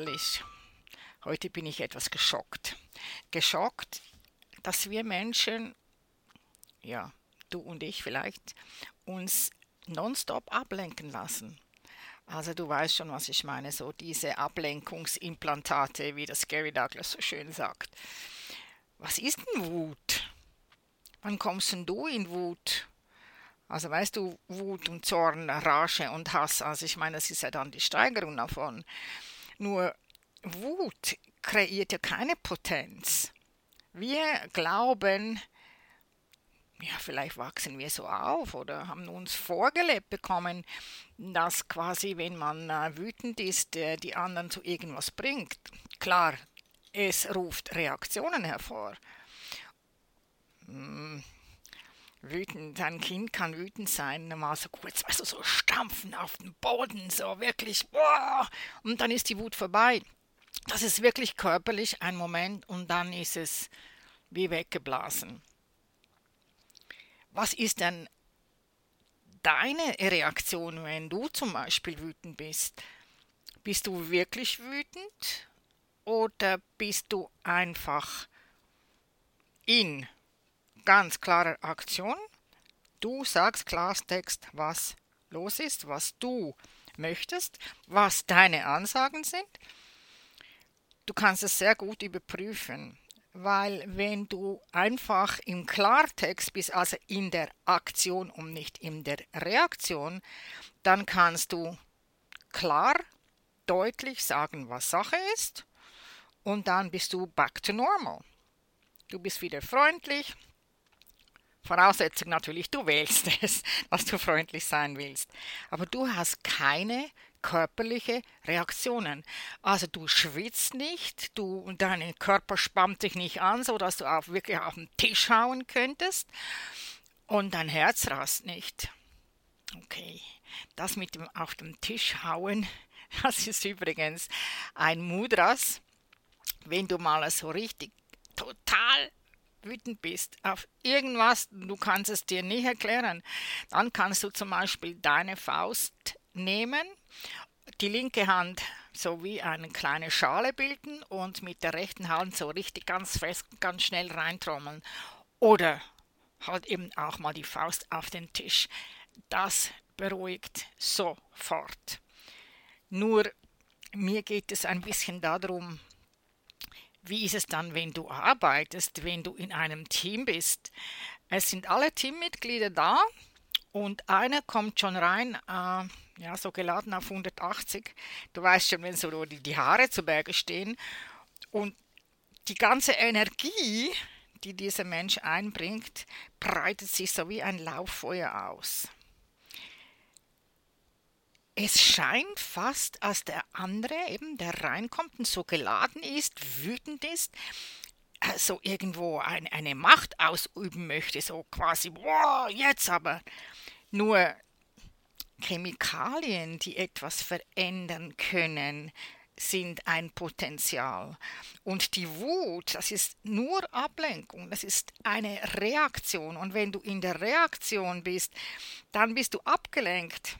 ehrlich, heute bin ich etwas geschockt. Geschockt, dass wir Menschen, ja, du und ich vielleicht, uns nonstop ablenken lassen. Also du weißt schon, was ich meine, so diese Ablenkungsimplantate, wie das Gary Douglas so schön sagt. Was ist denn Wut? Wann kommst denn du in Wut? Also weißt du, Wut und Zorn, Rage und Hass, also ich meine, das ist ja dann die Steigerung davon. Nur Wut kreiert ja keine Potenz. Wir glauben, ja, vielleicht wachsen wir so auf oder haben uns vorgelebt bekommen, dass quasi, wenn man äh, wütend ist, äh, die anderen zu irgendwas bringt. Klar, es ruft Reaktionen hervor. Hm wütend. Ein Kind kann wütend sein, mal so kurz, weißt du, so stampfen auf den Boden, so wirklich, boah, und dann ist die Wut vorbei. Das ist wirklich körperlich ein Moment und dann ist es wie weggeblasen. Was ist denn deine Reaktion, wenn du zum Beispiel wütend bist? Bist du wirklich wütend oder bist du einfach in ganz klare Aktion. Du sagst Klartext, was los ist, was du möchtest, was deine Ansagen sind. Du kannst es sehr gut überprüfen, weil wenn du einfach im Klartext bist, also in der Aktion und nicht in der Reaktion, dann kannst du klar, deutlich sagen, was Sache ist und dann bist du back to normal. Du bist wieder freundlich, Voraussetzung natürlich, du wählst es, was du freundlich sein willst. Aber du hast keine körperliche Reaktionen. Also du schwitzt nicht, du dein Körper spannt dich nicht an, so dass du auch wirklich auf den Tisch hauen könntest und dein Herz rast nicht. Okay, das mit dem auf dem Tisch hauen, das ist übrigens ein Mudras. Wenn du mal so richtig total wütend bist auf irgendwas, du kannst es dir nicht erklären, dann kannst du zum Beispiel deine Faust nehmen, die linke Hand so wie eine kleine Schale bilden und mit der rechten Hand so richtig ganz fest, ganz schnell reintrommeln. Oder halt eben auch mal die Faust auf den Tisch. Das beruhigt sofort. Nur mir geht es ein bisschen darum, wie ist es dann, wenn du arbeitest, wenn du in einem Team bist? Es sind alle Teammitglieder da und einer kommt schon rein, äh, ja, so geladen auf 180. Du weißt schon, wenn so die, die Haare zu Berge stehen und die ganze Energie, die dieser Mensch einbringt, breitet sich so wie ein Lauffeuer aus es scheint fast, als der andere, eben der reinkommt und so geladen ist, wütend ist, äh, so irgendwo ein, eine Macht ausüben möchte, so quasi, boah, jetzt aber. Nur Chemikalien, die etwas verändern können, sind ein Potenzial. Und die Wut, das ist nur Ablenkung, das ist eine Reaktion. Und wenn du in der Reaktion bist, dann bist du abgelenkt.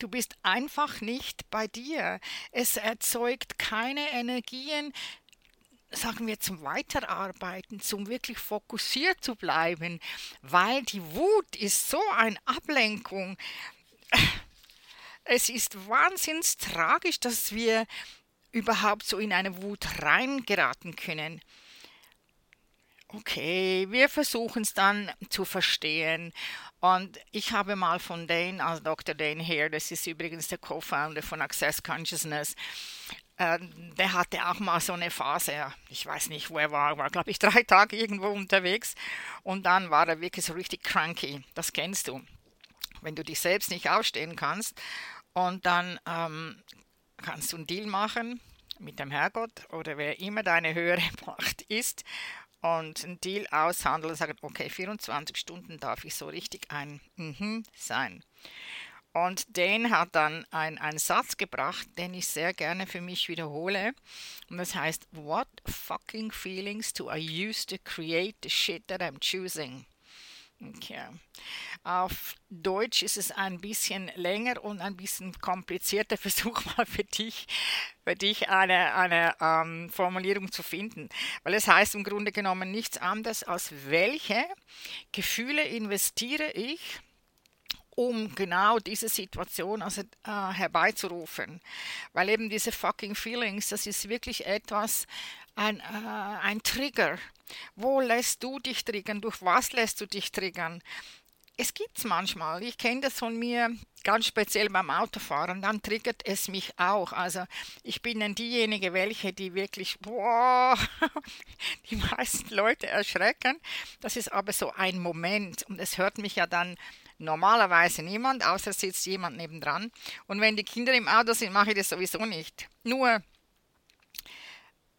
Du bist einfach nicht bei dir. Es erzeugt keine Energien, sagen wir, zum Weiterarbeiten, zum wirklich fokussiert zu bleiben, weil die Wut ist so eine Ablenkung. Es ist wahnsinnig tragisch, dass wir überhaupt so in eine Wut reingeraten können. Okay, wir versuchen es dann zu verstehen und ich habe mal von Dane, also Dr. Dane Hare, das ist übrigens der Co-Founder von Access Consciousness, äh, der hatte auch mal so eine Phase, ich weiß nicht, wo er war, war glaube ich drei Tage irgendwo unterwegs. Und dann war er wirklich so richtig cranky, das kennst du, wenn du dich selbst nicht aufstehen kannst. Und dann ähm, kannst du einen Deal machen mit dem Herrgott oder wer immer deine höhere Macht ist und einen Deal aushandeln und sagen, okay, 24 Stunden darf ich so richtig ein mhm sein. Und den hat dann ein, einen Satz gebracht, den ich sehr gerne für mich wiederhole. Und das heißt, What fucking feelings do I use to create the shit that I'm choosing? Okay. Auf Deutsch ist es ein bisschen länger und ein bisschen komplizierter. Versuch mal für dich, für dich eine, eine ähm, Formulierung zu finden. Weil es heißt im Grunde genommen nichts anderes als welche Gefühle investiere ich, um genau diese Situation also, äh, herbeizurufen. Weil eben diese fucking Feelings, das ist wirklich etwas, ein, äh, ein Trigger. Wo lässt du dich triggern? Durch was lässt du dich triggern? Es gibt es manchmal. Ich kenne das von mir ganz speziell beim Autofahren. Dann triggert es mich auch. Also ich bin dann diejenige, welche die wirklich, boah, die meisten Leute erschrecken. Das ist aber so ein Moment und es hört mich ja dann normalerweise niemand, außer sitzt jemand nebendran. Und wenn die Kinder im Auto sind, mache ich das sowieso nicht. Nur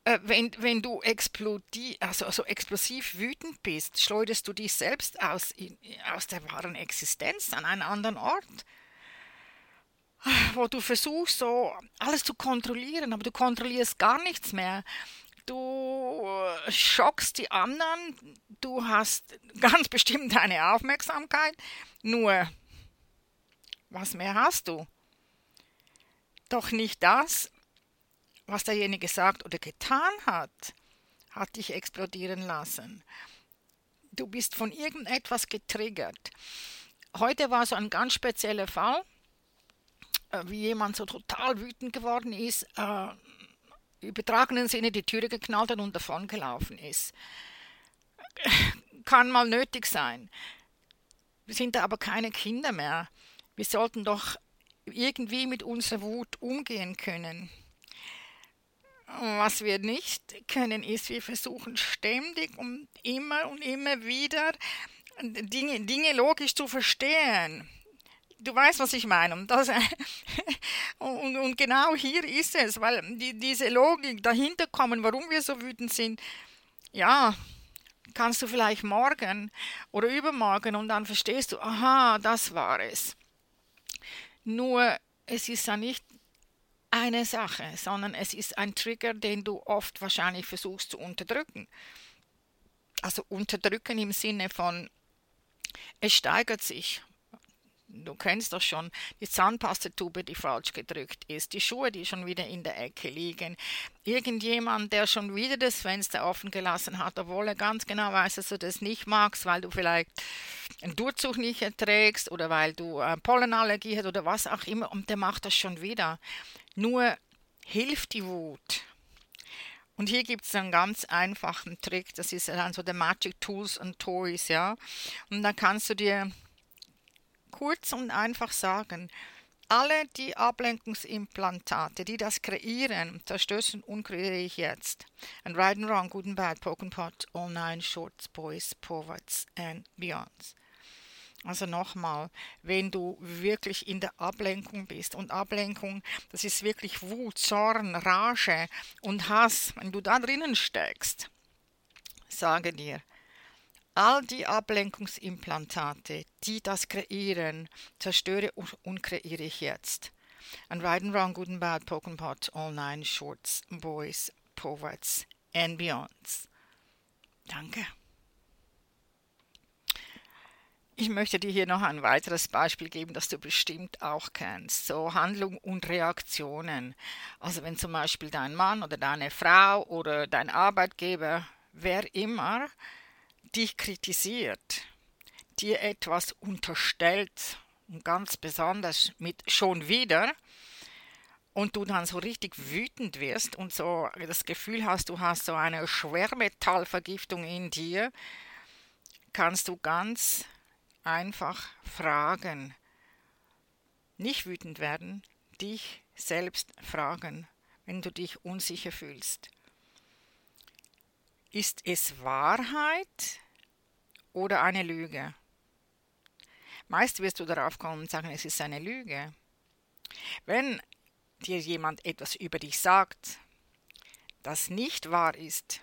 äh, wenn, wenn du explodi also, also explosiv wütend bist, schleuderst du dich selbst aus, in, aus der wahren Existenz an einen anderen Ort, wo du versuchst, so alles zu kontrollieren, aber du kontrollierst gar nichts mehr. Du schockst die anderen, du hast ganz bestimmt deine Aufmerksamkeit, nur was mehr hast du? Doch nicht das, was derjenige gesagt oder getan hat, hat dich explodieren lassen. Du bist von irgendetwas getriggert. Heute war so ein ganz spezieller Fall, äh, wie jemand so total wütend geworden ist, äh, übertragenen Sinne die Türe geknallt hat und davon gelaufen ist. Kann mal nötig sein. Wir sind da aber keine Kinder mehr. Wir sollten doch irgendwie mit unserer Wut umgehen können. Was wir nicht können, ist, wir versuchen ständig und immer und immer wieder Dinge, Dinge logisch zu verstehen. Du weißt, was ich meine. Und, das, und, und genau hier ist es, weil die, diese Logik dahinter kommen, warum wir so wütend sind, ja, kannst du vielleicht morgen oder übermorgen und dann verstehst du, aha, das war es. Nur es ist ja nicht eine Sache, sondern es ist ein Trigger, den du oft wahrscheinlich versuchst zu unterdrücken. Also unterdrücken im Sinne von, es steigert sich. Du kennst doch schon die Zahnpastatube, die falsch gedrückt ist, die Schuhe, die schon wieder in der Ecke liegen, irgendjemand, der schon wieder das Fenster offen gelassen hat, obwohl er ganz genau weiß, dass du das nicht magst, weil du vielleicht einen Durchzug nicht erträgst oder weil du äh, Pollenallergie hast oder was auch immer, und der macht das schon wieder. Nur hilft die Wut. Und hier gibt es einen ganz einfachen Trick, das ist dann so der Magic Tools and Toys, ja. Und da kannst du dir kurz und einfach sagen, alle die Ablenkungsimplantate, die das kreieren, zerstören und kreiere ich jetzt. And right and wrong, good and bad, poke and pot, all nine shorts, boys, poverts and beyonds. Also nochmal, wenn du wirklich in der Ablenkung bist und Ablenkung, das ist wirklich Wut, Zorn, Rage und Hass, wenn du da drinnen steckst, sage dir, all die Ablenkungsimplantate, die das kreieren, zerstöre und kreiere ich jetzt. And right and wrong, good and bad, poke and all nine shorts, boys, poets and beyonds. Danke. Ich möchte dir hier noch ein weiteres Beispiel geben, das du bestimmt auch kennst. So Handlung und Reaktionen. Also wenn zum Beispiel dein Mann oder deine Frau oder dein Arbeitgeber, wer immer, dich kritisiert, dir etwas unterstellt und ganz besonders mit schon wieder und du dann so richtig wütend wirst und so das Gefühl hast, du hast so eine Schwermetallvergiftung in dir, kannst du ganz einfach fragen. Nicht wütend werden, dich selbst fragen, wenn du dich unsicher fühlst. Ist es Wahrheit oder eine Lüge? Meist wirst du darauf kommen und sagen, es ist eine Lüge. Wenn dir jemand etwas über dich sagt, das nicht wahr ist,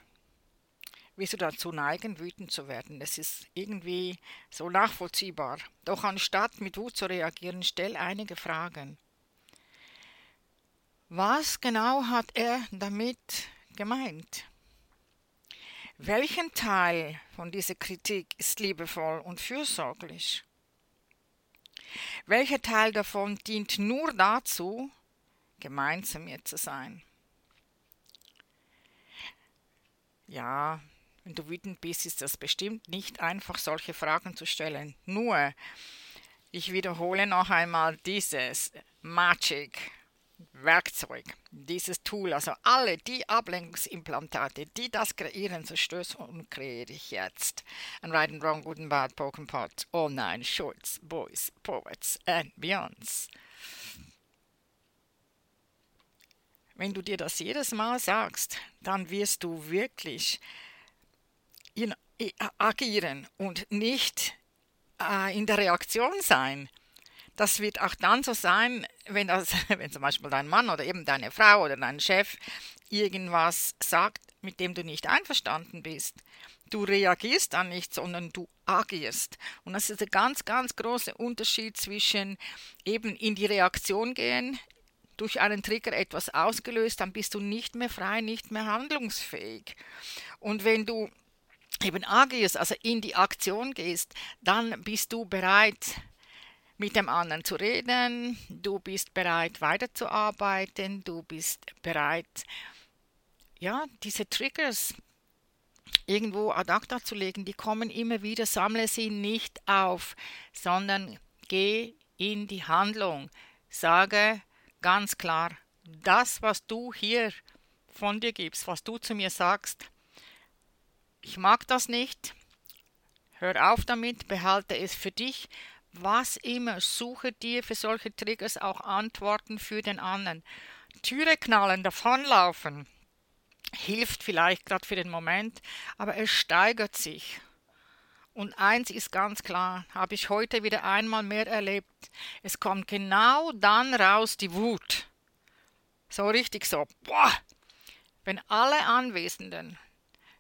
wirst du dazu neigen, wütend zu werden. Das ist irgendwie so nachvollziehbar. Doch anstatt mit Wut zu reagieren, stell einige Fragen. Was genau hat er damit gemeint? Welchen Teil von dieser Kritik ist liebevoll und fürsorglich? Welcher Teil davon dient nur dazu, gemein zu mir zu sein? Ja, wenn du wütend bist, ist das bestimmt nicht einfach, solche Fragen zu stellen. Nur, ich wiederhole noch einmal dieses Magic Werkzeug, dieses Tool, also alle die Ablenkungsimplantate, die das kreieren, zerstöre und kreiere ich jetzt. And right and wrong, good and bad, poke and pot, all nine shorts, boys, poets and beyonds. Wenn du dir das jedes Mal sagst, dann wirst du wirklich in, agieren und nicht äh, in der Reaktion sein das wird auch dann so sein, wenn, das, wenn zum Beispiel dein Mann oder eben deine Frau oder dein Chef irgendwas sagt, mit dem du nicht einverstanden bist. Du reagierst dann nicht, sondern du agierst. Und das ist ein ganz, ganz großer Unterschied zwischen eben in die Reaktion gehen, durch einen Trigger etwas ausgelöst, dann bist du nicht mehr frei, nicht mehr handlungsfähig. Und wenn du eben agierst, also in die Aktion gehst, dann bist du bereit, mit dem anderen zu reden, du bist bereit weiterzuarbeiten, du bist bereit, ja, diese Triggers irgendwo ad acta zu legen, die kommen immer wieder, sammle sie nicht auf, sondern geh in die Handlung, sage ganz klar, das, was du hier von dir gibst, was du zu mir sagst, ich mag das nicht, hör auf damit, behalte es für dich, was immer, suche dir für solche Triggers auch Antworten für den anderen. Türe knallen, davonlaufen, hilft vielleicht gerade für den Moment, aber es steigert sich. Und eins ist ganz klar, habe ich heute wieder einmal mehr erlebt. Es kommt genau dann raus die Wut. So richtig so. Boah! Wenn alle Anwesenden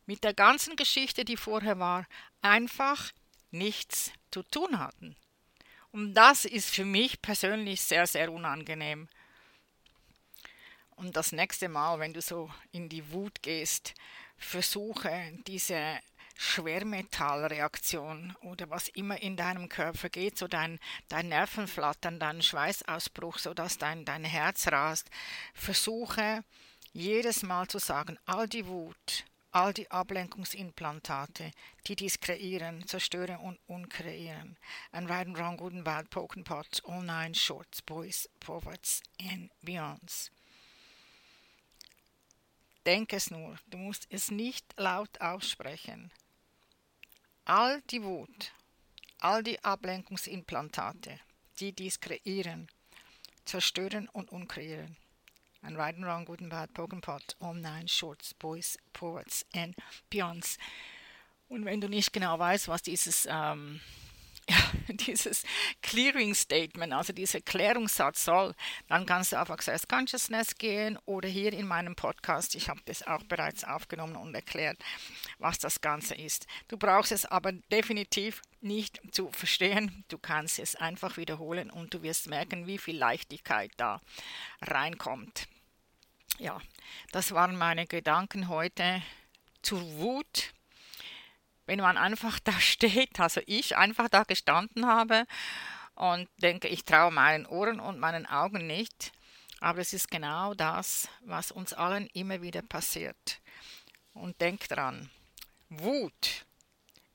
mit der ganzen Geschichte, die vorher war, einfach nichts zu tun hatten. Und das ist für mich persönlich sehr, sehr unangenehm. Und das nächste Mal, wenn du so in die Wut gehst, versuche diese Schwermetallreaktion oder was immer in deinem Körper geht, so dein, dein Nervenflattern, dein Schweißausbruch, so dass dein, dein Herz rast, versuche jedes Mal zu sagen, all die Wut, all die Ablenkungsimplantate, die dies kreieren, zerstören und unkreieren. And right and wrong, good and bad, poke and pots, all nine shorts, boys, forwards and beyonds. Denk es nur, du musst es nicht laut aussprechen. All die Wut, all die Ablenkungsimplantate, die dies kreieren, zerstören und unkreieren and right and wrong, good and bad, poke and pot, all nine shorts, boys, poets and beyonds. Und wenn du nicht genau weißt, was dieses, ähm, dieses Clearing Statement, also dieser Klärungssatz soll, dann kannst du auf Access Consciousness gehen oder hier in meinem Podcast. Ich habe das auch bereits aufgenommen und erklärt, was das Ganze ist. Du brauchst es aber definitiv nicht zu verstehen. Du kannst es einfach wiederholen und du wirst merken, wie viel Leichtigkeit da reinkommt. Ja, das waren meine Gedanken heute zur Wut. Wenn man einfach da steht, also ich einfach da gestanden habe und denke, ich traue meinen Ohren und meinen Augen nicht, aber es ist genau das, was uns allen immer wieder passiert. Und denk dran, Wut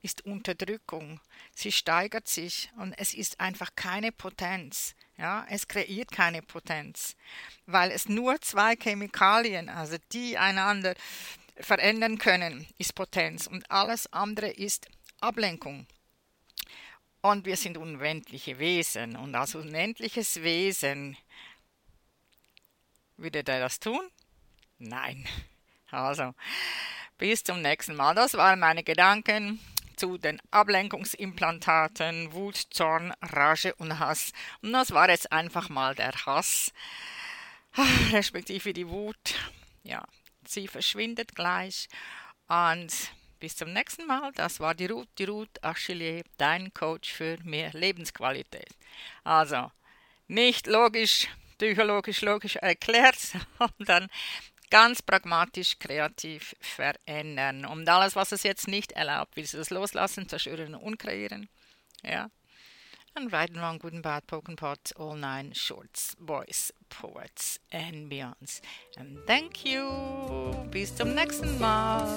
ist Unterdrückung. Sie steigert sich und es ist einfach keine Potenz. Ja, es kreiert keine Potenz, weil es nur zwei Chemikalien, also die einander verändern können, ist Potenz und alles andere ist Ablenkung. Und wir sind unendliche Wesen und als unendliches Wesen würde der das tun? Nein. Also, bis zum nächsten Mal. Das waren meine Gedanken zu den Ablenkungsimplantaten Wut, Zorn, Rage und Hass. Und das war jetzt einfach mal der Hass, respektive die Wut. Ja, sie verschwindet gleich. Und bis zum nächsten Mal. Das war die Ruth, die Ruth Achille, dein Coach für mehr Lebensqualität. Also, nicht logisch, psychologisch logisch erklärt, sondern ganz pragmatisch, kreativ verändern. Und alles, was es jetzt nicht erlaubt, willst du das loslassen, zerstören und kreieren. Ja. And right and wrong, good and bad, poke pot, all nine shorts, boys, poets and beyonds. And thank you. Bis zum nächsten Mal.